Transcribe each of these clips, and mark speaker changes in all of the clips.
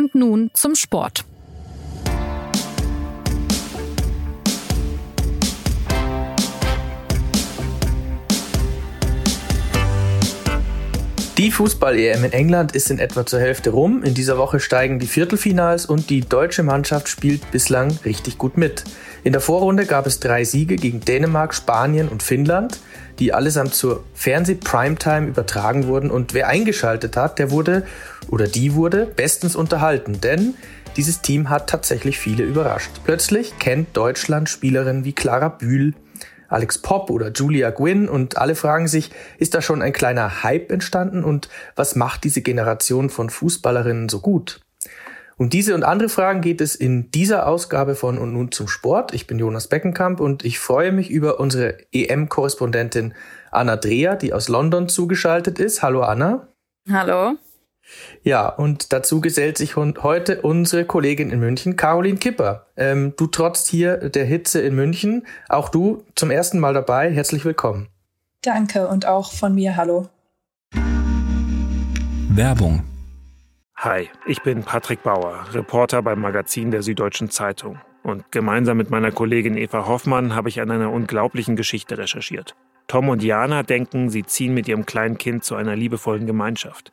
Speaker 1: Und nun zum Sport.
Speaker 2: Die Fußball-EM in England ist in etwa zur Hälfte rum. In dieser Woche steigen die Viertelfinals und die deutsche Mannschaft spielt bislang richtig gut mit. In der Vorrunde gab es drei Siege gegen Dänemark, Spanien und Finnland, die allesamt zur Fernseh-Primetime übertragen wurden. Und wer eingeschaltet hat, der wurde oder die wurde bestens unterhalten, denn dieses Team hat tatsächlich viele überrascht. Plötzlich kennt Deutschland Spielerinnen wie Clara Bühl, Alex Pop oder Julia Gwynn und alle fragen sich, ist da schon ein kleiner Hype entstanden und was macht diese Generation von Fußballerinnen so gut? Um diese und andere Fragen geht es in dieser Ausgabe von Und nun zum Sport. Ich bin Jonas Beckenkamp und ich freue mich über unsere EM-Korrespondentin Anna Dreher, die aus London zugeschaltet ist. Hallo Anna.
Speaker 3: Hallo.
Speaker 2: Ja, und dazu gesellt sich heute unsere Kollegin in München, Caroline Kipper. Ähm, du trotzt hier der Hitze in München. Auch du zum ersten Mal dabei. Herzlich willkommen.
Speaker 4: Danke und auch von mir hallo.
Speaker 5: Werbung.
Speaker 6: Hi, ich bin Patrick Bauer, Reporter beim Magazin der Süddeutschen Zeitung. Und gemeinsam mit meiner Kollegin Eva Hoffmann habe ich an einer unglaublichen Geschichte recherchiert. Tom und Jana denken, sie ziehen mit ihrem kleinen Kind zu einer liebevollen Gemeinschaft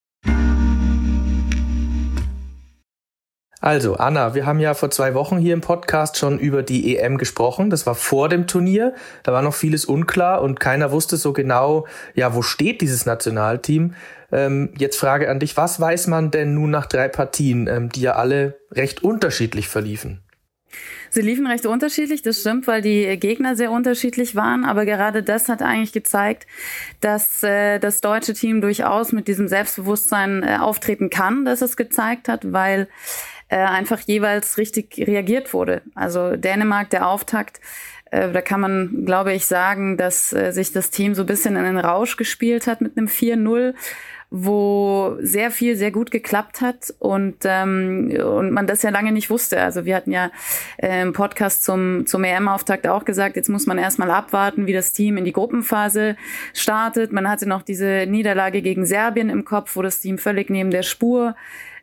Speaker 2: Also, Anna, wir haben ja vor zwei Wochen hier im Podcast schon über die EM gesprochen. Das war vor dem Turnier. Da war noch vieles unklar und keiner wusste so genau, ja, wo steht dieses Nationalteam. Ähm, jetzt Frage an dich, was weiß man denn nun nach drei Partien, ähm, die ja alle recht unterschiedlich verliefen?
Speaker 3: Sie liefen recht unterschiedlich, das stimmt, weil die Gegner sehr unterschiedlich waren. Aber gerade das hat eigentlich gezeigt, dass äh, das deutsche Team durchaus mit diesem Selbstbewusstsein äh, auftreten kann, dass es gezeigt hat, weil äh, einfach jeweils richtig reagiert wurde. Also Dänemark, der Auftakt, äh, da kann man, glaube ich, sagen, dass äh, sich das Team so ein bisschen in den Rausch gespielt hat mit einem 4-0 wo sehr viel sehr gut geklappt hat und ähm, und man das ja lange nicht wusste. Also wir hatten ja äh, im Podcast zum zum EM-Auftakt auch gesagt, jetzt muss man erstmal abwarten, wie das Team in die Gruppenphase startet. Man hatte noch diese Niederlage gegen Serbien im Kopf, wo das Team völlig neben der Spur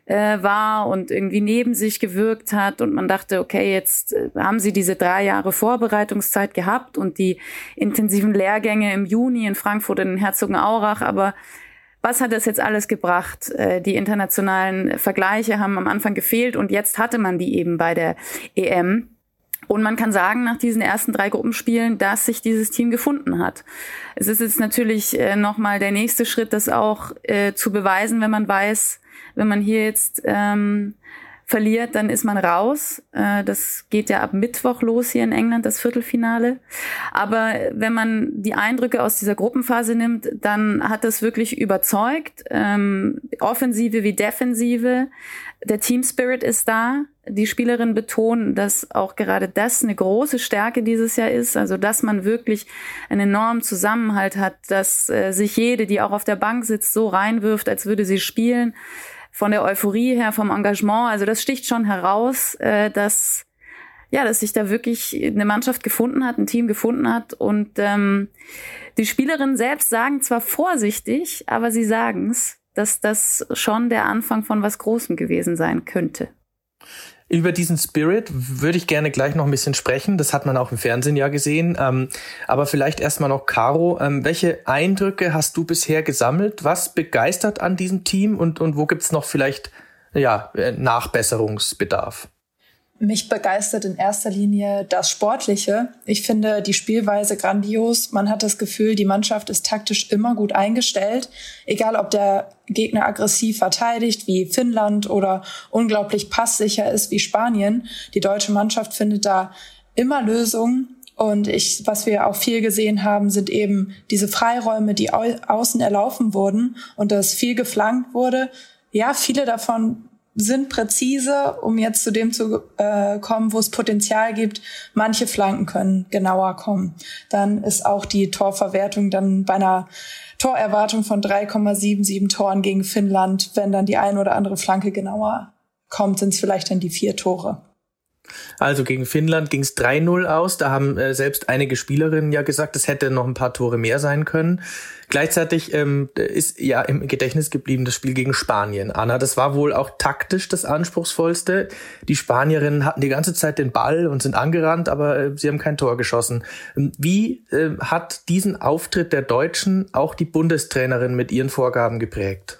Speaker 3: äh, war und irgendwie neben sich gewirkt hat und man dachte, okay, jetzt äh, haben sie diese drei Jahre Vorbereitungszeit gehabt und die intensiven Lehrgänge im Juni in Frankfurt in Herzogenaurach, aber was hat das jetzt alles gebracht? Äh, die internationalen Vergleiche haben am Anfang gefehlt und jetzt hatte man die eben bei der EM. Und man kann sagen, nach diesen ersten drei Gruppenspielen, dass sich dieses Team gefunden hat. Es ist jetzt natürlich äh, nochmal der nächste Schritt, das auch zu beweisen, wenn man weiß, wenn man hier jetzt ähm, verliert, dann ist man raus. Äh, das geht ja ab Mittwoch los hier in England, das Viertelfinale. Aber wenn man die Eindrücke aus dieser Gruppenphase nimmt, dann hat das wirklich überzeugt. Ähm, Offensive wie Defensive. Der Team Spirit ist da. Die Spielerinnen betonen, dass auch gerade das eine große Stärke dieses Jahr ist. Also, dass man wirklich einen enormen Zusammenhalt hat, dass äh, sich jede, die auch auf der Bank sitzt, so reinwirft, als würde sie spielen von der Euphorie her, vom Engagement. Also das sticht schon heraus, äh, dass ja, dass sich da wirklich eine Mannschaft gefunden hat, ein Team gefunden hat. Und ähm, die Spielerinnen selbst sagen zwar vorsichtig, aber sie sagen es, dass das schon der Anfang von was Großem gewesen sein könnte.
Speaker 2: Über diesen Spirit würde ich gerne gleich noch ein bisschen sprechen. Das hat man auch im Fernsehen ja gesehen. Ähm, aber vielleicht erstmal noch, Caro, ähm, welche Eindrücke hast du bisher gesammelt? Was begeistert an diesem Team und, und wo gibt's noch vielleicht ja, äh, Nachbesserungsbedarf?
Speaker 4: Mich begeistert in erster Linie das Sportliche. Ich finde die Spielweise grandios. Man hat das Gefühl, die Mannschaft ist taktisch immer gut eingestellt. Egal, ob der Gegner aggressiv verteidigt, wie Finnland oder unglaublich passsicher ist, wie Spanien. Die deutsche Mannschaft findet da immer Lösungen. Und ich, was wir auch viel gesehen haben, sind eben diese Freiräume, die au außen erlaufen wurden und dass viel geflankt wurde. Ja, viele davon sind präzise, um jetzt zu dem zu äh, kommen, wo es Potenzial gibt. Manche Flanken können genauer kommen. Dann ist auch die Torverwertung dann bei einer Torerwartung von 3,77 Toren gegen Finnland, wenn dann die eine oder andere Flanke genauer kommt, sind es vielleicht dann die vier Tore.
Speaker 2: Also gegen Finnland ging es 3-0 aus. Da haben äh, selbst einige Spielerinnen ja gesagt, es hätte noch ein paar Tore mehr sein können. Gleichzeitig ähm, ist ja im Gedächtnis geblieben das Spiel gegen Spanien. Anna, das war wohl auch taktisch das anspruchsvollste. Die Spanierinnen hatten die ganze Zeit den Ball und sind angerannt, aber äh, sie haben kein Tor geschossen. Ähm, wie äh, hat diesen Auftritt der Deutschen auch die Bundestrainerin mit ihren Vorgaben geprägt?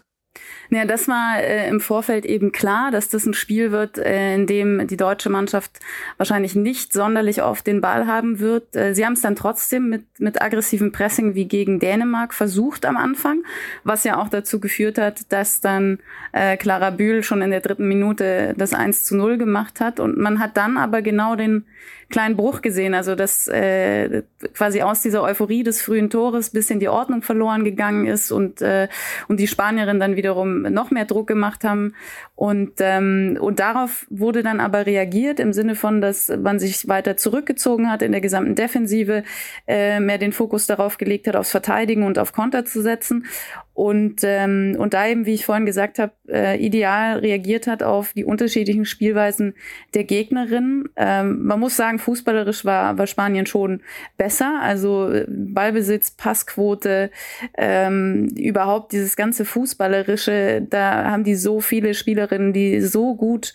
Speaker 3: Ja, das war äh, im Vorfeld eben klar, dass das ein Spiel wird, äh, in dem die deutsche Mannschaft wahrscheinlich nicht sonderlich oft den Ball haben wird. Äh, sie haben es dann trotzdem mit, mit aggressivem Pressing wie gegen Dänemark versucht am Anfang, was ja auch dazu geführt hat, dass dann äh, Clara Bühl schon in der dritten Minute das 1 zu 0 gemacht hat. Und man hat dann aber genau den kleinen Bruch gesehen, also dass äh, quasi aus dieser Euphorie des frühen Tores bisschen die Ordnung verloren gegangen ist und, äh, und die Spanierinnen dann wiederum noch mehr Druck gemacht haben. Und, ähm, und darauf wurde dann aber reagiert im Sinne von, dass man sich weiter zurückgezogen hat in der gesamten Defensive, äh, mehr den Fokus darauf gelegt hat, aufs Verteidigen und auf Konter zu setzen. Und, ähm, und da eben, wie ich vorhin gesagt habe, äh, ideal reagiert hat auf die unterschiedlichen Spielweisen der Gegnerin. Ähm, man muss sagen, fußballerisch war, war Spanien schon besser. Also äh, Ballbesitz, Passquote, ähm, überhaupt dieses ganze Fußballerische, da haben die so viele Spielerinnen, die so gut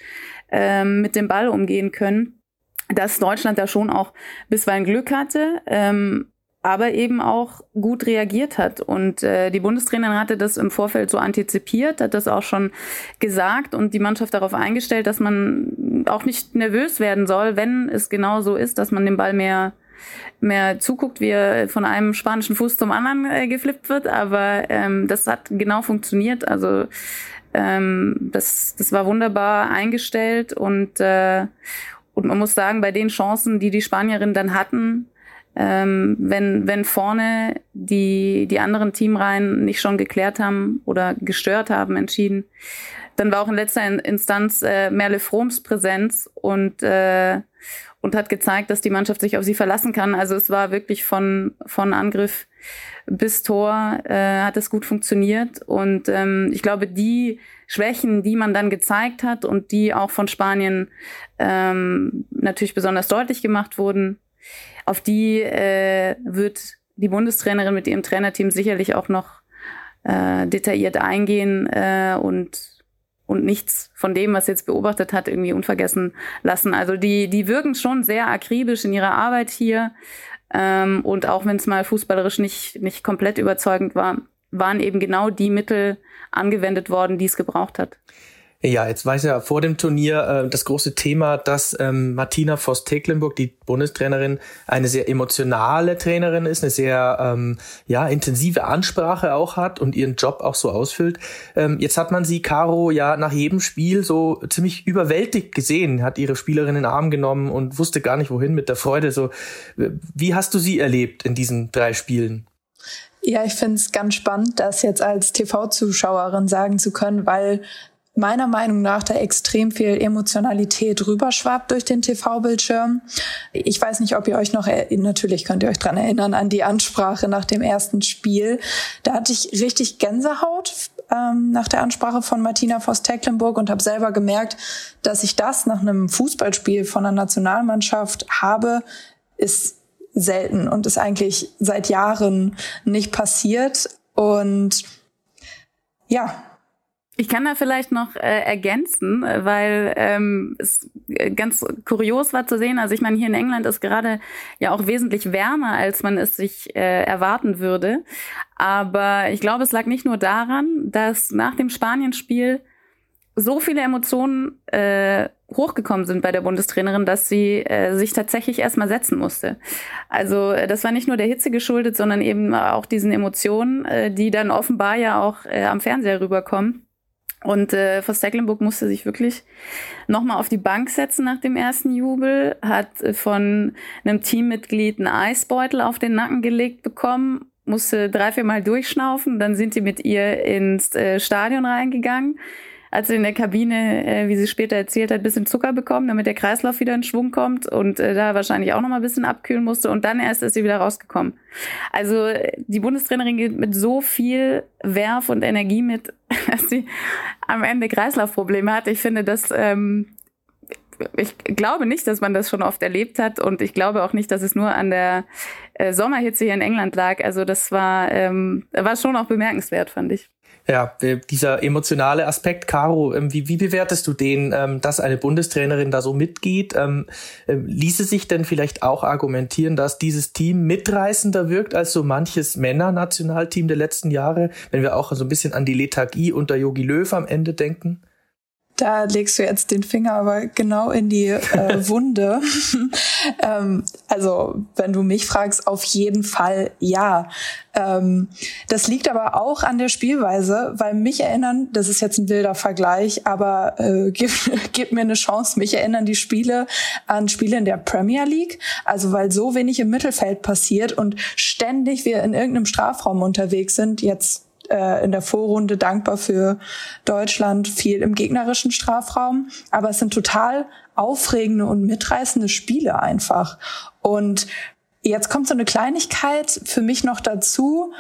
Speaker 3: ähm, mit dem Ball umgehen können dass Deutschland da schon auch bisweilen Glück hatte. Ähm, aber eben auch gut reagiert hat. Und äh, die Bundestrainerin hatte das im Vorfeld so antizipiert, hat das auch schon gesagt und die Mannschaft darauf eingestellt, dass man auch nicht nervös werden soll, wenn es genau so ist, dass man den Ball mehr mehr zuguckt, wie er von einem spanischen Fuß zum anderen äh, geflippt wird. Aber ähm, das hat genau funktioniert. Also ähm, das, das war wunderbar eingestellt und, äh, und man muss sagen, bei den Chancen, die die Spanierinnen dann hatten, ähm, wenn, wenn vorne die, die anderen Teamreihen nicht schon geklärt haben oder gestört haben, entschieden, dann war auch in letzter Instanz äh, Merle Froms Präsenz und, äh, und hat gezeigt, dass die Mannschaft sich auf sie verlassen kann. Also es war wirklich von, von Angriff bis Tor äh, hat es gut funktioniert. Und ähm, ich glaube, die Schwächen, die man dann gezeigt hat und die auch von Spanien ähm, natürlich besonders deutlich gemacht wurden, auf die äh, wird die Bundestrainerin mit ihrem Trainerteam sicherlich auch noch äh, detailliert eingehen äh, und und nichts von dem, was jetzt beobachtet hat, irgendwie unvergessen lassen. Also die, die wirken schon sehr akribisch in ihrer Arbeit hier. Ähm, und auch wenn es mal fußballerisch nicht, nicht komplett überzeugend war, waren eben genau die Mittel angewendet worden, die es gebraucht hat.
Speaker 2: Ja, jetzt weiß ja vor dem Turnier äh, das große Thema, dass ähm, Martina Voss-Tecklenburg, die Bundestrainerin, eine sehr emotionale Trainerin ist, eine sehr ähm, ja intensive Ansprache auch hat und ihren Job auch so ausfüllt. Ähm, jetzt hat man sie, Caro, ja nach jedem Spiel so ziemlich überwältigt gesehen, hat ihre Spielerin in den Arm genommen und wusste gar nicht wohin mit der Freude. So, wie hast du sie erlebt in diesen drei Spielen?
Speaker 4: Ja, ich finde es ganz spannend, das jetzt als TV-Zuschauerin sagen zu können, weil meiner Meinung nach da extrem viel Emotionalität rüberschwappt durch den TV-Bildschirm. Ich weiß nicht, ob ihr euch noch natürlich könnt ihr euch dran erinnern an die Ansprache nach dem ersten Spiel. Da hatte ich richtig Gänsehaut ähm, nach der Ansprache von Martina Voss-Tecklenburg und habe selber gemerkt, dass ich das nach einem Fußballspiel von einer Nationalmannschaft habe, ist selten und ist eigentlich seit Jahren nicht passiert. Und ja,
Speaker 3: ich kann da vielleicht noch äh, ergänzen, weil ähm, es ganz kurios war zu sehen. Also ich meine, hier in England ist gerade ja auch wesentlich wärmer, als man es sich äh, erwarten würde. Aber ich glaube, es lag nicht nur daran, dass nach dem Spanienspiel so viele Emotionen äh, hochgekommen sind bei der Bundestrainerin, dass sie äh, sich tatsächlich erstmal setzen musste. Also äh, das war nicht nur der Hitze geschuldet, sondern eben auch diesen Emotionen, äh, die dann offenbar ja auch äh, am Fernseher rüberkommen. Und äh, Tecklenburg musste sich wirklich nochmal auf die Bank setzen nach dem ersten Jubel, hat äh, von einem Teammitglied einen Eisbeutel auf den Nacken gelegt bekommen, musste drei, vier Mal durchschnaufen, dann sind die mit ihr ins äh, Stadion reingegangen. Hat sie in der Kabine, äh, wie sie später erzählt hat, bisschen Zucker bekommen, damit der Kreislauf wieder in Schwung kommt und äh, da wahrscheinlich auch noch mal ein bisschen abkühlen musste und dann erst ist sie wieder rausgekommen. Also die Bundestrainerin geht mit so viel Werf und Energie mit, dass sie am Ende Kreislaufprobleme hat. Ich finde, das ähm, ich glaube nicht, dass man das schon oft erlebt hat und ich glaube auch nicht, dass es nur an der äh, Sommerhitze hier in England lag. Also das war, ähm, war schon auch bemerkenswert, fand ich.
Speaker 2: Ja, dieser emotionale Aspekt, Caro, ähm, wie, wie bewertest du den, ähm, dass eine Bundestrainerin da so mitgeht? Ähm, ließe sich denn vielleicht auch argumentieren, dass dieses Team mitreißender wirkt als so manches Männernationalteam der letzten Jahre, wenn wir auch so ein bisschen an die Lethargie unter Yogi Löw am Ende denken?
Speaker 4: Da legst du jetzt den Finger aber genau in die äh, Wunde. ähm, also, wenn du mich fragst, auf jeden Fall ja. Ähm, das liegt aber auch an der Spielweise, weil mich erinnern, das ist jetzt ein wilder Vergleich, aber äh, gib, gib mir eine Chance, mich erinnern die Spiele an Spiele in der Premier League. Also, weil so wenig im Mittelfeld passiert und ständig wir in irgendeinem Strafraum unterwegs sind. Jetzt äh, in der Vorrunde dankbar für Deutschland, viel im gegnerischen Strafraum. Aber es sind total aufregende und mitreißende Spiele einfach. Und jetzt kommt so eine Kleinigkeit für mich noch dazu.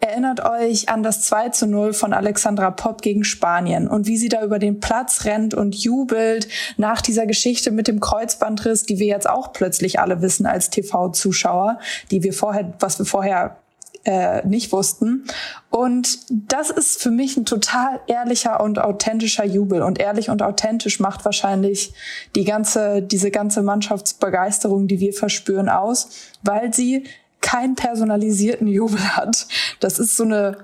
Speaker 4: Erinnert euch an das 2 zu 0 von Alexandra Popp gegen Spanien und wie sie da über den Platz rennt und jubelt nach dieser Geschichte mit dem Kreuzbandriss, die wir jetzt auch plötzlich alle wissen als TV-Zuschauer, die wir vorher, was wir vorher äh, nicht wussten. Und das ist für mich ein total ehrlicher und authentischer Jubel. Und ehrlich und authentisch macht wahrscheinlich die ganze, diese ganze Mannschaftsbegeisterung, die wir verspüren, aus, weil sie keinen personalisierten Jubel hat. Das ist so eine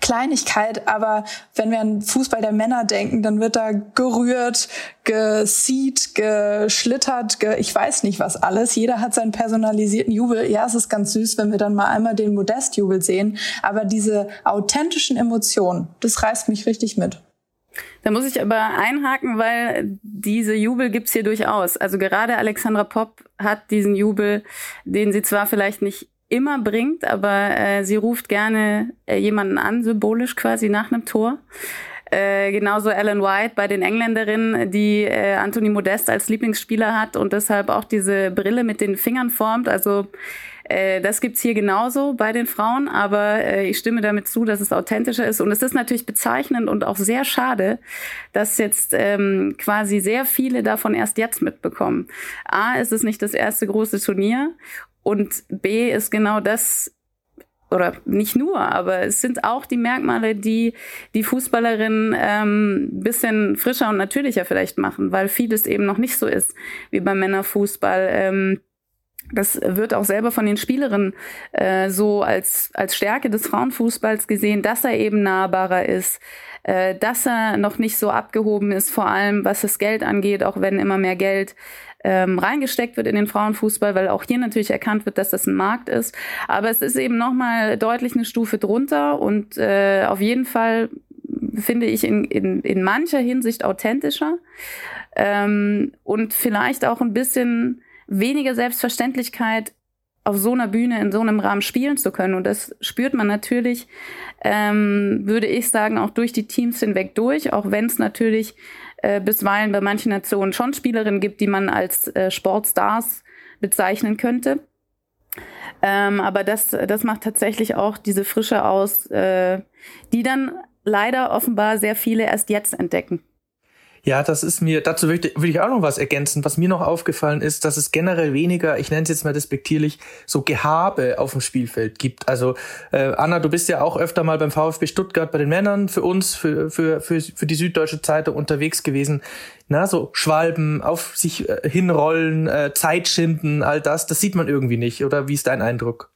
Speaker 4: Kleinigkeit, aber wenn wir an Fußball der Männer denken, dann wird da gerührt, gesieht, geschlittert, ge ich weiß nicht was alles. Jeder hat seinen personalisierten Jubel. Ja, es ist ganz süß, wenn wir dann mal einmal den Modestjubel sehen, aber diese authentischen Emotionen, das reißt mich richtig mit.
Speaker 3: Da muss ich aber einhaken, weil diese Jubel gibt's hier durchaus. Also gerade Alexandra Popp hat diesen Jubel, den sie zwar vielleicht nicht immer bringt, aber äh, sie ruft gerne äh, jemanden an, symbolisch quasi nach einem Tor. Äh, genauso Ellen White bei den Engländerinnen, die äh, Anthony Modest als Lieblingsspieler hat und deshalb auch diese Brille mit den Fingern formt. Also äh, das gibt's hier genauso bei den Frauen, aber äh, ich stimme damit zu, dass es authentischer ist. Und es ist natürlich bezeichnend und auch sehr schade, dass jetzt ähm, quasi sehr viele davon erst jetzt mitbekommen. A, ist es nicht das erste große Turnier und B ist genau das, oder nicht nur, aber es sind auch die Merkmale, die die Fußballerinnen ähm, bisschen frischer und natürlicher vielleicht machen, weil vieles eben noch nicht so ist wie beim Männerfußball. Ähm, das wird auch selber von den Spielerinnen äh, so als, als Stärke des Frauenfußballs gesehen, dass er eben nahbarer ist, äh, dass er noch nicht so abgehoben ist, vor allem was das Geld angeht, auch wenn immer mehr Geld ähm, reingesteckt wird in den Frauenfußball, weil auch hier natürlich erkannt wird, dass das ein Markt ist. Aber es ist eben nochmal deutlich eine Stufe drunter und äh, auf jeden Fall finde ich in, in, in mancher Hinsicht authentischer ähm, und vielleicht auch ein bisschen weniger Selbstverständlichkeit auf so einer Bühne in so einem Rahmen spielen zu können. Und das spürt man natürlich, ähm, würde ich sagen, auch durch die Teams hinweg durch, auch wenn es natürlich äh, bisweilen bei manchen Nationen schon Spielerinnen gibt, die man als äh, Sportstars bezeichnen könnte. Ähm, aber das, das macht tatsächlich auch diese Frische aus, äh, die dann leider offenbar sehr viele erst jetzt entdecken.
Speaker 2: Ja, das ist mir, dazu würde ich, auch noch was ergänzen. Was mir noch aufgefallen ist, dass es generell weniger, ich nenne es jetzt mal despektierlich, so Gehabe auf dem Spielfeld gibt. Also äh, Anna, du bist ja auch öfter mal beim VfB Stuttgart bei den Männern für uns, für, für, für, für die Süddeutsche Zeitung unterwegs gewesen. Na, so Schwalben, auf sich äh, hinrollen, äh, Zeit schinden, all das, das sieht man irgendwie nicht. Oder wie ist dein Eindruck?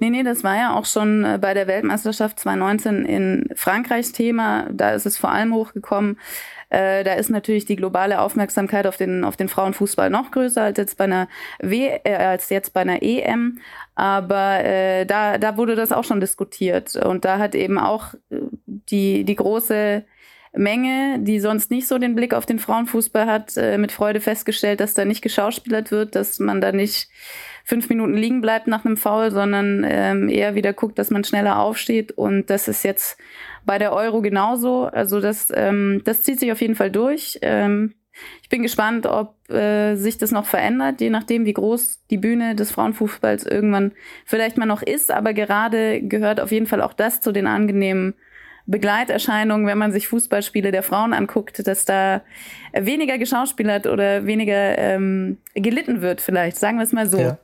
Speaker 3: Nee, nee, das war ja auch schon äh, bei der Weltmeisterschaft 2019 in Frankreichs Thema. Da ist es vor allem hochgekommen. Äh, da ist natürlich die globale Aufmerksamkeit auf den, auf den Frauenfußball noch größer als jetzt bei einer w äh, als jetzt bei einer EM. Aber äh, da, da wurde das auch schon diskutiert. Und da hat eben auch äh, die, die große Menge, die sonst nicht so den Blick auf den Frauenfußball hat, äh, mit Freude festgestellt, dass da nicht geschauspielert wird, dass man da nicht fünf Minuten liegen bleibt nach einem Foul, sondern ähm, eher wieder guckt, dass man schneller aufsteht. Und das ist jetzt bei der Euro genauso. Also das, ähm, das zieht sich auf jeden Fall durch. Ähm, ich bin gespannt, ob äh, sich das noch verändert, je nachdem, wie groß die Bühne des Frauenfußballs irgendwann vielleicht mal noch ist. Aber gerade gehört auf jeden Fall auch das zu den angenehmen Begleiterscheinungen, wenn man sich Fußballspiele der Frauen anguckt, dass da weniger geschauspielert oder weniger ähm, gelitten wird, vielleicht, sagen wir es mal so.
Speaker 2: Ja.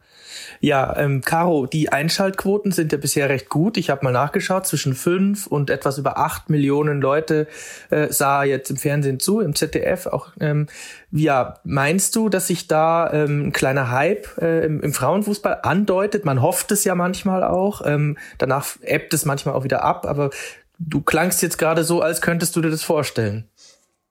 Speaker 2: Ja, ähm, Caro, die Einschaltquoten sind ja bisher recht gut. Ich habe mal nachgeschaut, zwischen fünf und etwas über acht Millionen Leute äh, sah jetzt im Fernsehen zu, im ZDF auch. Ähm, ja, meinst du, dass sich da ähm, ein kleiner Hype äh, im, im Frauenfußball andeutet? Man hofft es ja manchmal auch. Ähm, danach ebbt es manchmal auch wieder ab, aber du klangst jetzt gerade so, als könntest du dir das vorstellen.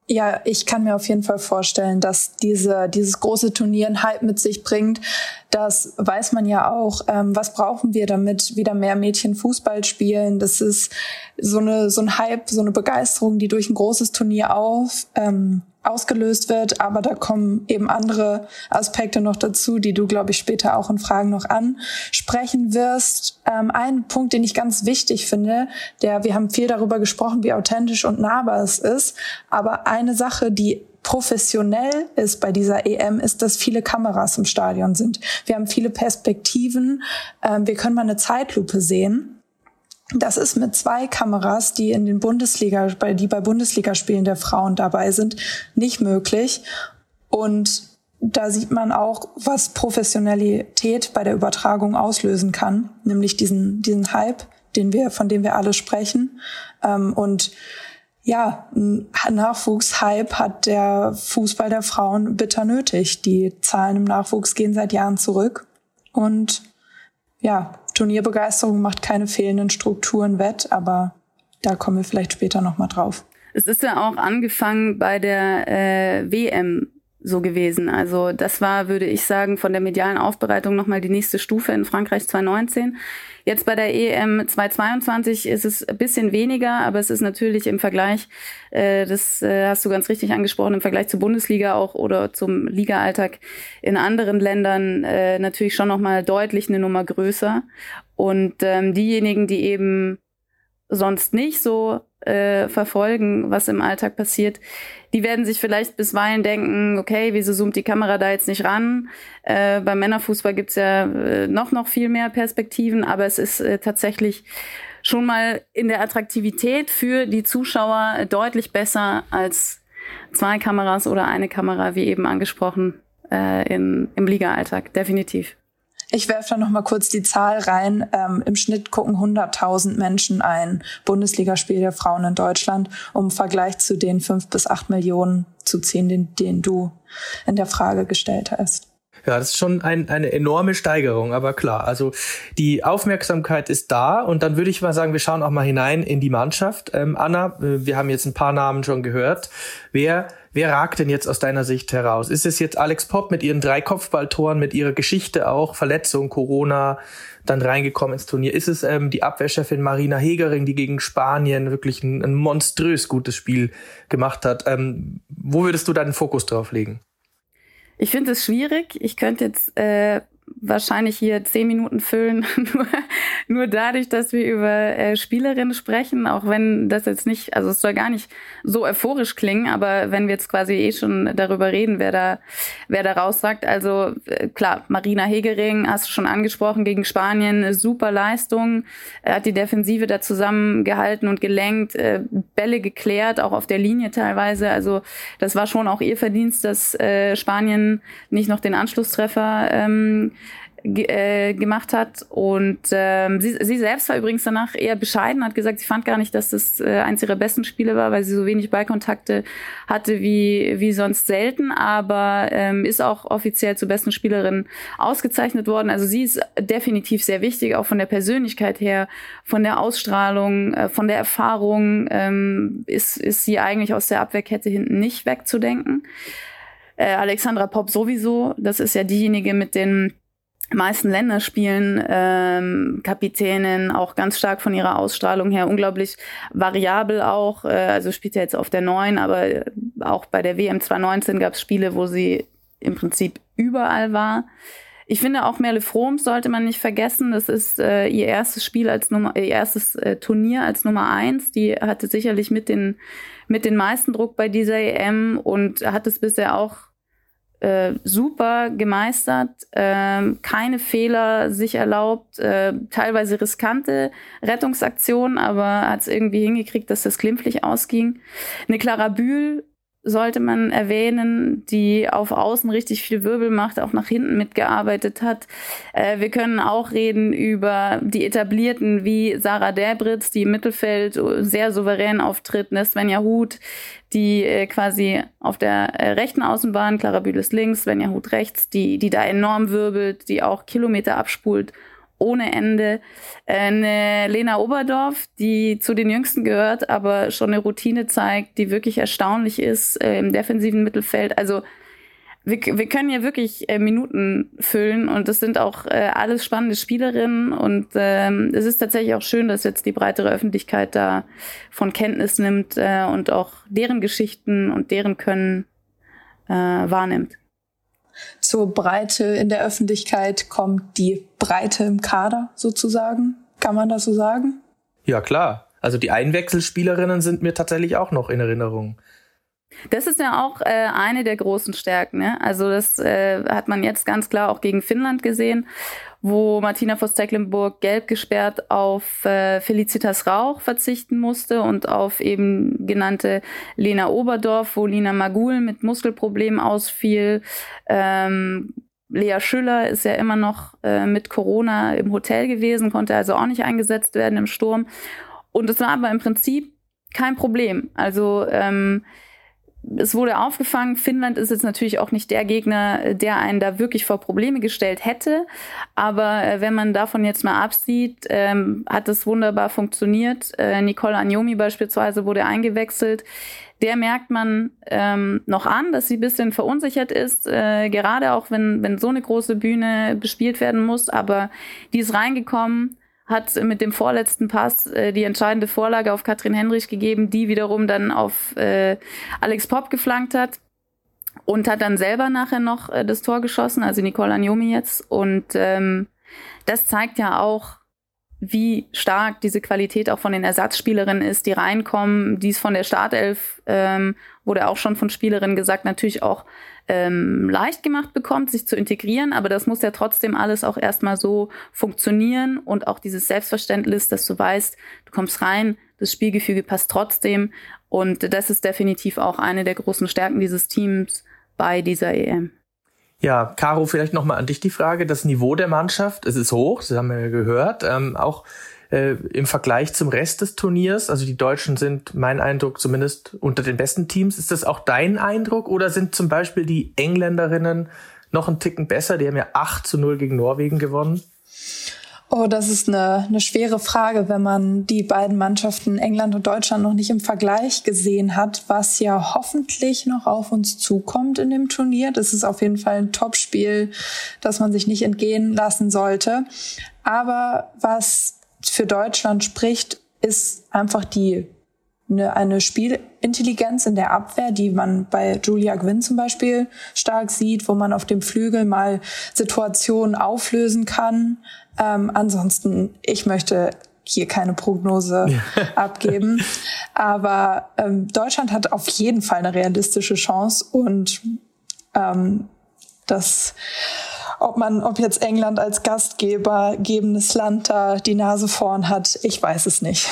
Speaker 4: Ja, ich kann mir auf jeden Fall vorstellen, dass diese, dieses große Turnier einen Hype mit sich bringt. Das weiß man ja auch. Ähm, was brauchen wir, damit wieder mehr Mädchen Fußball spielen? Das ist so eine, so ein Hype, so eine Begeisterung, die durch ein großes Turnier auf, ähm, ausgelöst wird. Aber da kommen eben andere Aspekte noch dazu, die du, glaube ich, später auch in Fragen noch ansprechen wirst. Ähm, ein Punkt, den ich ganz wichtig finde, der, wir haben viel darüber gesprochen, wie authentisch und nahbar es ist. Aber eine Sache, die professionell ist bei dieser EM, ist, dass viele Kameras im Stadion sind. Wir haben viele Perspektiven. Ähm, wir können mal eine Zeitlupe sehen. Das ist mit zwei Kameras, die in den Bundesliga, die bei Bundesligaspielen der Frauen dabei sind, nicht möglich. Und da sieht man auch, was Professionalität bei der Übertragung auslösen kann, nämlich diesen, diesen Hype, den wir, von dem wir alle sprechen. Ähm, und ja, Nachwuchshype hat der Fußball der Frauen bitter nötig. Die Zahlen im Nachwuchs gehen seit Jahren zurück. Und ja, Turnierbegeisterung macht keine fehlenden Strukturen wett, aber da kommen wir vielleicht später nochmal drauf.
Speaker 3: Es ist ja auch angefangen bei der äh, WM so gewesen. Also das war, würde ich sagen, von der medialen Aufbereitung nochmal die nächste Stufe in Frankreich 2019. Jetzt bei der EM 2022 ist es ein bisschen weniger, aber es ist natürlich im Vergleich, äh, das äh, hast du ganz richtig angesprochen, im Vergleich zur Bundesliga auch oder zum Liga-Alltag in anderen Ländern äh, natürlich schon nochmal deutlich eine Nummer größer. Und ähm, diejenigen, die eben sonst nicht so äh, verfolgen, was im Alltag passiert, die werden sich vielleicht bisweilen denken, okay, wieso zoomt die Kamera da jetzt nicht ran? Äh, beim Männerfußball gibt's ja äh, noch, noch viel mehr Perspektiven, aber es ist äh, tatsächlich schon mal in der Attraktivität für die Zuschauer deutlich besser als zwei Kameras oder eine Kamera, wie eben angesprochen, äh, in, im Liga-Alltag, definitiv.
Speaker 4: Ich werfe da noch mal kurz die Zahl rein. Ähm, Im Schnitt gucken 100.000 Menschen ein Bundesligaspiel der Frauen in Deutschland, um im Vergleich zu den fünf bis acht Millionen zu ziehen, den, den du in der Frage gestellt hast.
Speaker 2: Ja, das ist schon ein, eine enorme Steigerung, aber klar, also die Aufmerksamkeit ist da und dann würde ich mal sagen, wir schauen auch mal hinein in die Mannschaft. Ähm, Anna, äh, wir haben jetzt ein paar Namen schon gehört. Wer Wer ragt denn jetzt aus deiner Sicht heraus? Ist es jetzt Alex Popp mit ihren drei Kopfballtoren, mit ihrer Geschichte auch, Verletzung, Corona, dann reingekommen ins Turnier? Ist es ähm, die Abwehrchefin Marina Hegering, die gegen Spanien wirklich ein, ein monströs gutes Spiel gemacht hat? Ähm, wo würdest du deinen Fokus drauf legen?
Speaker 3: Ich finde es schwierig. Ich könnte jetzt äh, wahrscheinlich hier zehn Minuten füllen, nur, nur dadurch, dass wir über äh, Spielerinnen sprechen, auch wenn das jetzt nicht, also es soll gar nicht so euphorisch klingen, aber wenn wir jetzt quasi eh schon darüber reden, wer da, wer da raussagt, also äh, klar, Marina Hegering, hast du schon angesprochen, gegen Spanien, eine super Leistung, er hat die Defensive da zusammengehalten und gelenkt, äh, Bälle geklärt, auch auf der Linie teilweise, also das war schon auch ihr Verdienst, dass äh, Spanien nicht noch den Anschlusstreffer ähm, äh, gemacht hat. Und ähm, sie, sie selbst war übrigens danach eher bescheiden, hat gesagt, sie fand gar nicht, dass das äh, eins ihrer besten Spiele war, weil sie so wenig Ballkontakte hatte wie, wie sonst selten, aber ähm, ist auch offiziell zur besten Spielerin ausgezeichnet worden. Also sie ist definitiv sehr wichtig, auch von der Persönlichkeit her, von der Ausstrahlung, äh, von der Erfahrung ähm, ist, ist sie eigentlich aus der Abwehrkette hinten nicht wegzudenken. Äh, Alexandra Popp sowieso, das ist ja diejenige mit den meisten Länderspielen ähm, Kapitänin, auch ganz stark von ihrer Ausstrahlung her, unglaublich variabel auch, äh, also spielt ja jetzt auf der neuen, aber auch bei der WM 2019 gab es Spiele, wo sie im Prinzip überall war. Ich finde auch Merle Froms sollte man nicht vergessen. Das ist äh, ihr erstes Spiel als Nummer, ihr erstes äh, Turnier als Nummer eins. Die hatte sicherlich mit den mit den meisten Druck bei dieser EM und hat es bisher auch äh, super gemeistert, äh, keine Fehler sich erlaubt, äh, teilweise riskante Rettungsaktionen, aber hat es irgendwie hingekriegt, dass das glimpflich ausging. Eine Clara Bühl sollte man erwähnen, die auf Außen richtig viel Wirbel macht, auch nach hinten mitgearbeitet hat. Äh, wir können auch reden über die etablierten wie Sarah Derbritz, die im Mittelfeld sehr souverän auftritt, ne? Svenja Huth, die äh, quasi auf der äh, rechten Außenbahn, Clara Bühles links, Svenja Huth rechts, die, die da enorm wirbelt, die auch Kilometer abspult ohne Ende. Eine Lena Oberdorf, die zu den Jüngsten gehört, aber schon eine Routine zeigt, die wirklich erstaunlich ist äh, im defensiven Mittelfeld. Also wir, wir können ja wirklich äh, Minuten füllen und das sind auch äh, alles spannende Spielerinnen und ähm, es ist tatsächlich auch schön, dass jetzt die breitere Öffentlichkeit da von Kenntnis nimmt äh, und auch deren Geschichten und deren Können äh, wahrnimmt
Speaker 4: zur Breite in der Öffentlichkeit kommt die Breite im Kader sozusagen. Kann man das so sagen?
Speaker 2: Ja, klar. Also die Einwechselspielerinnen sind mir tatsächlich auch noch in Erinnerung.
Speaker 3: Das ist ja auch äh, eine der großen Stärken. Ne? Also das äh, hat man jetzt ganz klar auch gegen Finnland gesehen, wo Martina Voss-Tecklenburg gelb gesperrt auf äh, Felicitas Rauch verzichten musste und auf eben genannte Lena Oberdorf, wo Lina Magul mit Muskelproblemen ausfiel. Ähm, Lea Schüller ist ja immer noch äh, mit Corona im Hotel gewesen, konnte also auch nicht eingesetzt werden im Sturm. Und es war aber im Prinzip kein Problem. Also ähm, es wurde aufgefangen, Finnland ist jetzt natürlich auch nicht der Gegner, der einen da wirklich vor Probleme gestellt hätte. Aber äh, wenn man davon jetzt mal absieht, ähm, hat es wunderbar funktioniert. Äh, Nicole Agnomi beispielsweise wurde eingewechselt. Der merkt man ähm, noch an, dass sie ein bisschen verunsichert ist, äh, gerade auch wenn, wenn so eine große Bühne bespielt werden muss. Aber die ist reingekommen hat mit dem vorletzten Pass äh, die entscheidende Vorlage auf Katrin Henrich gegeben, die wiederum dann auf äh, Alex Popp geflankt hat und hat dann selber nachher noch äh, das Tor geschossen, also Nicole Agnomi jetzt. Und ähm, das zeigt ja auch, wie stark diese Qualität auch von den Ersatzspielerinnen ist, die reinkommen. Dies von der Startelf ähm, wurde auch schon von Spielerinnen gesagt, natürlich auch ähm, leicht gemacht bekommt, sich zu integrieren, aber das muss ja trotzdem alles auch erstmal so funktionieren und auch dieses Selbstverständnis, dass du weißt, du kommst rein, das Spielgefüge passt trotzdem und das ist definitiv auch eine der großen Stärken dieses Teams bei dieser EM.
Speaker 2: Ja, Caro, vielleicht nochmal an dich die Frage. Das Niveau der Mannschaft, es ist hoch, das haben wir ja gehört. Ähm, auch äh, im Vergleich zum Rest des Turniers, also die Deutschen sind mein Eindruck zumindest unter den besten Teams. Ist das auch dein Eindruck oder sind zum Beispiel die Engländerinnen noch einen Ticken besser? Die haben ja 8 zu 0 gegen Norwegen gewonnen.
Speaker 4: Oh, das ist eine, eine schwere Frage, wenn man die beiden Mannschaften England und Deutschland noch nicht im Vergleich gesehen hat, was ja hoffentlich noch auf uns zukommt in dem Turnier. Das ist auf jeden Fall ein Topspiel, das man sich nicht entgehen lassen sollte. Aber was für Deutschland spricht, ist einfach die eine, eine Spielintelligenz in der Abwehr, die man bei Julia Gwynn zum Beispiel stark sieht, wo man auf dem Flügel mal Situationen auflösen kann. Ähm, ansonsten, ich möchte hier keine Prognose abgeben. Aber ähm, Deutschland hat auf jeden Fall eine realistische Chance und ähm, das ob man, ob jetzt England als Gastgeber, gebendes Land da die Nase vorn hat, ich weiß es nicht.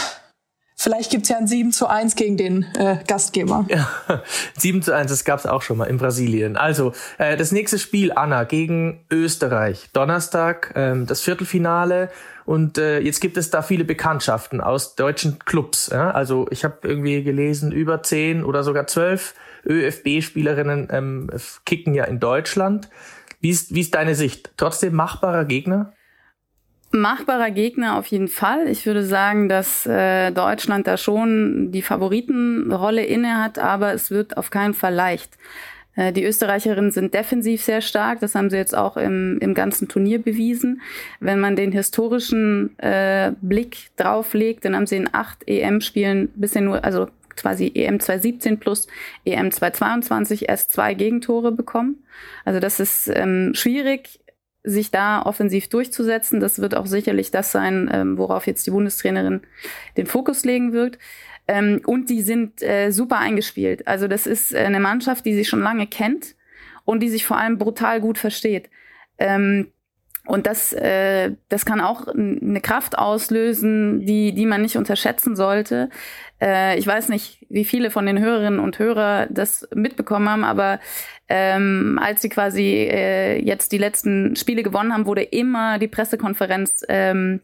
Speaker 4: Vielleicht gibt's ja ein 7 zu 1 gegen den äh, Gastgeber. Ja,
Speaker 2: 7 zu 1, das gab's auch schon mal in Brasilien. Also, äh, das nächste Spiel, Anna, gegen Österreich. Donnerstag, ähm, das Viertelfinale. Und äh, jetzt gibt es da viele Bekanntschaften aus deutschen Clubs. Ja? Also ich habe irgendwie gelesen, über 10 oder sogar 12 ÖFB-Spielerinnen ähm, kicken ja in Deutschland. Wie ist, wie ist deine Sicht? Trotzdem machbarer Gegner?
Speaker 3: Machbarer Gegner auf jeden Fall. Ich würde sagen, dass äh, Deutschland da schon die Favoritenrolle inne hat, aber es wird auf keinen Fall leicht. Äh, die Österreicherinnen sind defensiv sehr stark, das haben sie jetzt auch im, im ganzen Turnier bewiesen. Wenn man den historischen äh, Blick drauflegt, dann haben sie in acht EM-Spielen bisher nur, also quasi EM 2017 plus EM 2022 erst zwei Gegentore bekommen. Also das ist ähm, schwierig. sich da offensiv durchzusetzen. Das wird auch sicherlich das sein, ähm, worauf jetzt die Bundestrainerin den Fokus legen wird. Ähm, und die sind äh, super eingespielt. Also das ist eine Mannschaft, die sich schon lange kennt und die sich vor allem brutal gut versteht. Ähm, und das, äh, das kann auch eine Kraft auslösen, die, die man nicht unterschätzen sollte. Äh, ich weiß nicht, wie viele von den Hörerinnen und Hörern das mitbekommen haben, aber ähm, als sie quasi äh, jetzt die letzten Spiele gewonnen haben, wurde immer die Pressekonferenz ähm,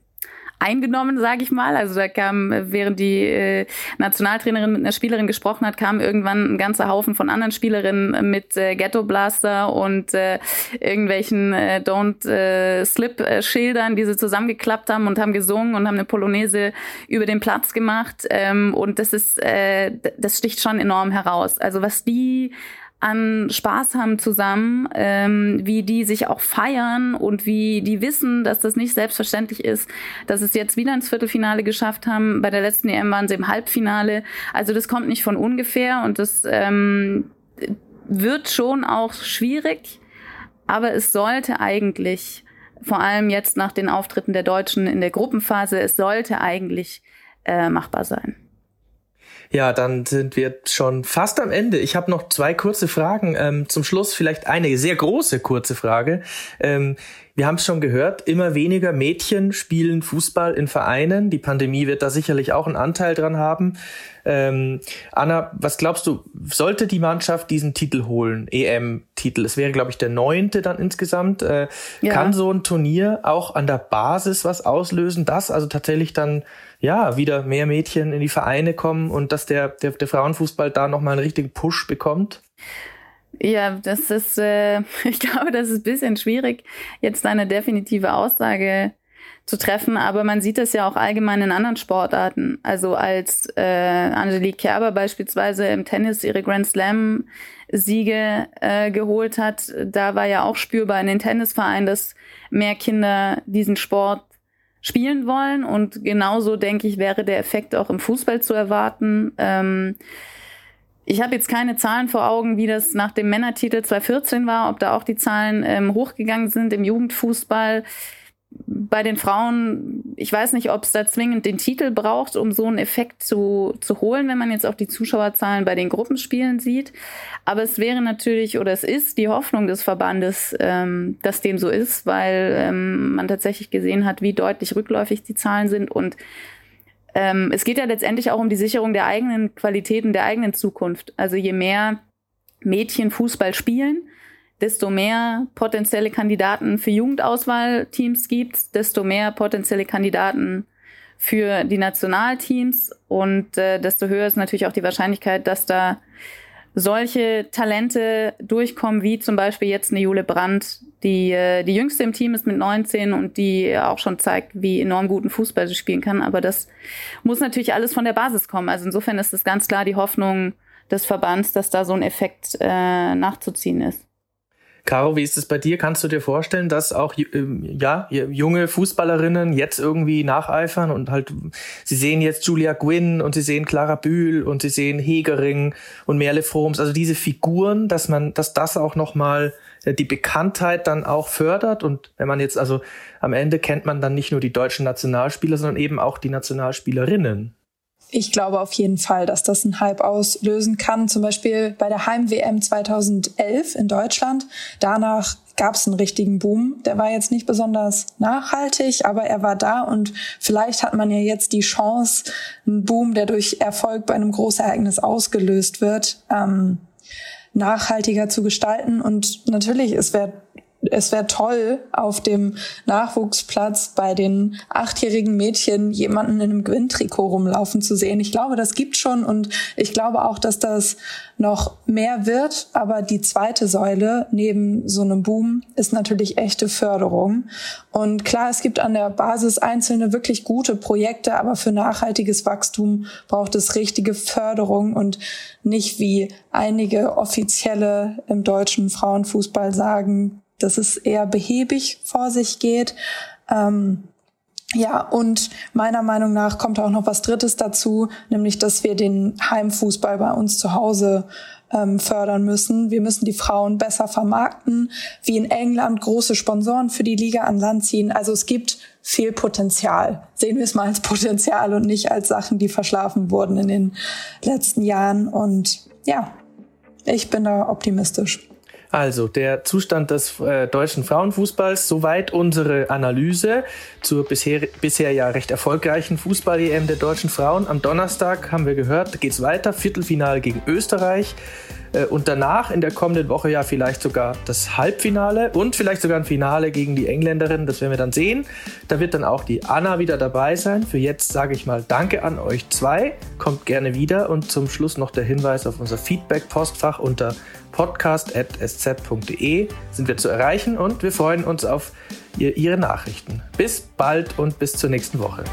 Speaker 3: eingenommen, sage ich mal. Also da kam, während die äh, Nationaltrainerin mit einer Spielerin gesprochen hat, kam irgendwann ein ganzer Haufen von anderen Spielerinnen mit äh, Ghetto Blaster und äh, irgendwelchen äh, Don't äh, Slip äh, Schildern, die sie zusammengeklappt haben und haben gesungen und haben eine Polonaise über den Platz gemacht. Ähm, und das ist, äh, das sticht schon enorm heraus. Also was die an Spaß haben zusammen, ähm, wie die sich auch feiern und wie die wissen, dass das nicht selbstverständlich ist, dass es jetzt wieder ins Viertelfinale geschafft haben. Bei der letzten EM waren sie im Halbfinale. Also das kommt nicht von ungefähr und das ähm, wird schon auch schwierig, aber es sollte eigentlich, vor allem jetzt nach den Auftritten der Deutschen in der Gruppenphase, es sollte eigentlich äh, machbar sein.
Speaker 2: Ja, dann sind wir schon fast am Ende. Ich habe noch zwei kurze Fragen. Ähm, zum Schluss vielleicht eine sehr große kurze Frage. Ähm, wir haben es schon gehört, immer weniger Mädchen spielen Fußball in Vereinen. Die Pandemie wird da sicherlich auch einen Anteil dran haben. Ähm, Anna, was glaubst du, sollte die Mannschaft diesen Titel holen, EM-Titel? Es wäre, glaube ich, der neunte dann insgesamt. Äh, ja. Kann so ein Turnier auch an der Basis was auslösen, dass also tatsächlich dann ja wieder mehr Mädchen in die Vereine kommen und dass der, der, der Frauenfußball da nochmal einen richtigen Push bekommt?
Speaker 3: Ja, das ist, äh, ich glaube, das ist ein bisschen schwierig, jetzt eine definitive Aussage zu treffen, aber man sieht das ja auch allgemein in anderen Sportarten. Also als äh, Angelique Kerber beispielsweise im Tennis ihre Grand Slam Siege äh, geholt hat, da war ja auch spürbar in den Tennisvereinen, dass mehr Kinder diesen Sport spielen wollen und genauso denke ich wäre der Effekt auch im Fußball zu erwarten. Ähm, ich habe jetzt keine Zahlen vor Augen, wie das nach dem Männertitel 2014 war, ob da auch die Zahlen ähm, hochgegangen sind im Jugendfußball. Bei den Frauen, ich weiß nicht, ob es da zwingend den Titel braucht, um so einen Effekt zu, zu holen, wenn man jetzt auch die Zuschauerzahlen bei den Gruppenspielen sieht. Aber es wäre natürlich oder es ist die Hoffnung des Verbandes, ähm, dass dem so ist, weil ähm, man tatsächlich gesehen hat, wie deutlich rückläufig die Zahlen sind und ähm, es geht ja letztendlich auch um die Sicherung der eigenen Qualitäten, der eigenen Zukunft. Also je mehr Mädchen Fußball spielen, desto mehr potenzielle Kandidaten für Jugendauswahlteams gibt, desto mehr potenzielle Kandidaten für die Nationalteams und äh, desto höher ist natürlich auch die Wahrscheinlichkeit, dass da solche Talente durchkommen, wie zum Beispiel jetzt eine Jule Brandt, die äh, die jüngste im Team ist mit 19 und die auch schon zeigt, wie enorm guten Fußball sie spielen kann. Aber das muss natürlich alles von der Basis kommen. Also insofern ist es ganz klar die Hoffnung des Verbands, dass da so ein Effekt äh, nachzuziehen ist.
Speaker 2: Caro, wie ist es bei dir? Kannst du dir vorstellen, dass auch ähm, ja junge Fußballerinnen jetzt irgendwie nacheifern und halt sie sehen jetzt Julia Gwynn und sie sehen Clara Bühl und sie sehen Hegering und Merle Froms, also diese Figuren, dass man, dass das auch noch mal äh, die Bekanntheit dann auch fördert und wenn man jetzt also am Ende kennt man dann nicht nur die deutschen Nationalspieler, sondern eben auch die Nationalspielerinnen
Speaker 4: ich glaube auf jeden Fall, dass das einen Hype auslösen kann. Zum Beispiel bei der Heim-WM 2011 in Deutschland. Danach gab es einen richtigen Boom. Der war jetzt nicht besonders nachhaltig, aber er war da und vielleicht hat man ja jetzt die Chance, einen Boom, der durch Erfolg bei einem Großereignis ausgelöst wird, ähm, nachhaltiger zu gestalten. Und natürlich, es wäre es wäre toll, auf dem Nachwuchsplatz bei den achtjährigen Mädchen jemanden in einem Gewinntrikot rumlaufen zu sehen. Ich glaube, das gibt schon und ich glaube auch, dass das noch mehr wird. Aber die zweite Säule neben so einem Boom ist natürlich echte Förderung. Und klar, es gibt an der Basis einzelne wirklich gute Projekte, aber für nachhaltiges Wachstum braucht es richtige Förderung und nicht wie einige Offizielle im deutschen Frauenfußball sagen, dass es eher behäbig vor sich geht. Ähm, Ja, und meiner Meinung nach kommt auch noch was Drittes dazu, nämlich dass wir den Heimfußball bei uns zu Hause ähm, fördern müssen. Wir müssen die Frauen besser vermarkten, wie in England große Sponsoren für die Liga an Land ziehen. Also es gibt viel Potenzial. Sehen wir es mal als Potenzial und nicht als Sachen, die verschlafen wurden in den letzten Jahren. Und ja, ich bin da optimistisch.
Speaker 2: Also der Zustand des äh, deutschen Frauenfußballs, soweit unsere Analyse zur bisher, bisher ja recht erfolgreichen Fußball-EM der deutschen Frauen. Am Donnerstag haben wir gehört, geht's weiter, Viertelfinale gegen Österreich. Äh, und danach in der kommenden Woche ja vielleicht sogar das Halbfinale und vielleicht sogar ein Finale gegen die Engländerin. Das werden wir dann sehen. Da wird dann auch die Anna wieder dabei sein. Für jetzt sage ich mal Danke an euch zwei. Kommt gerne wieder und zum Schluss noch der Hinweis auf unser Feedback-Postfach unter podcast.sz.de sind wir zu erreichen und wir freuen uns auf Ihre Nachrichten. Bis bald und bis zur nächsten Woche.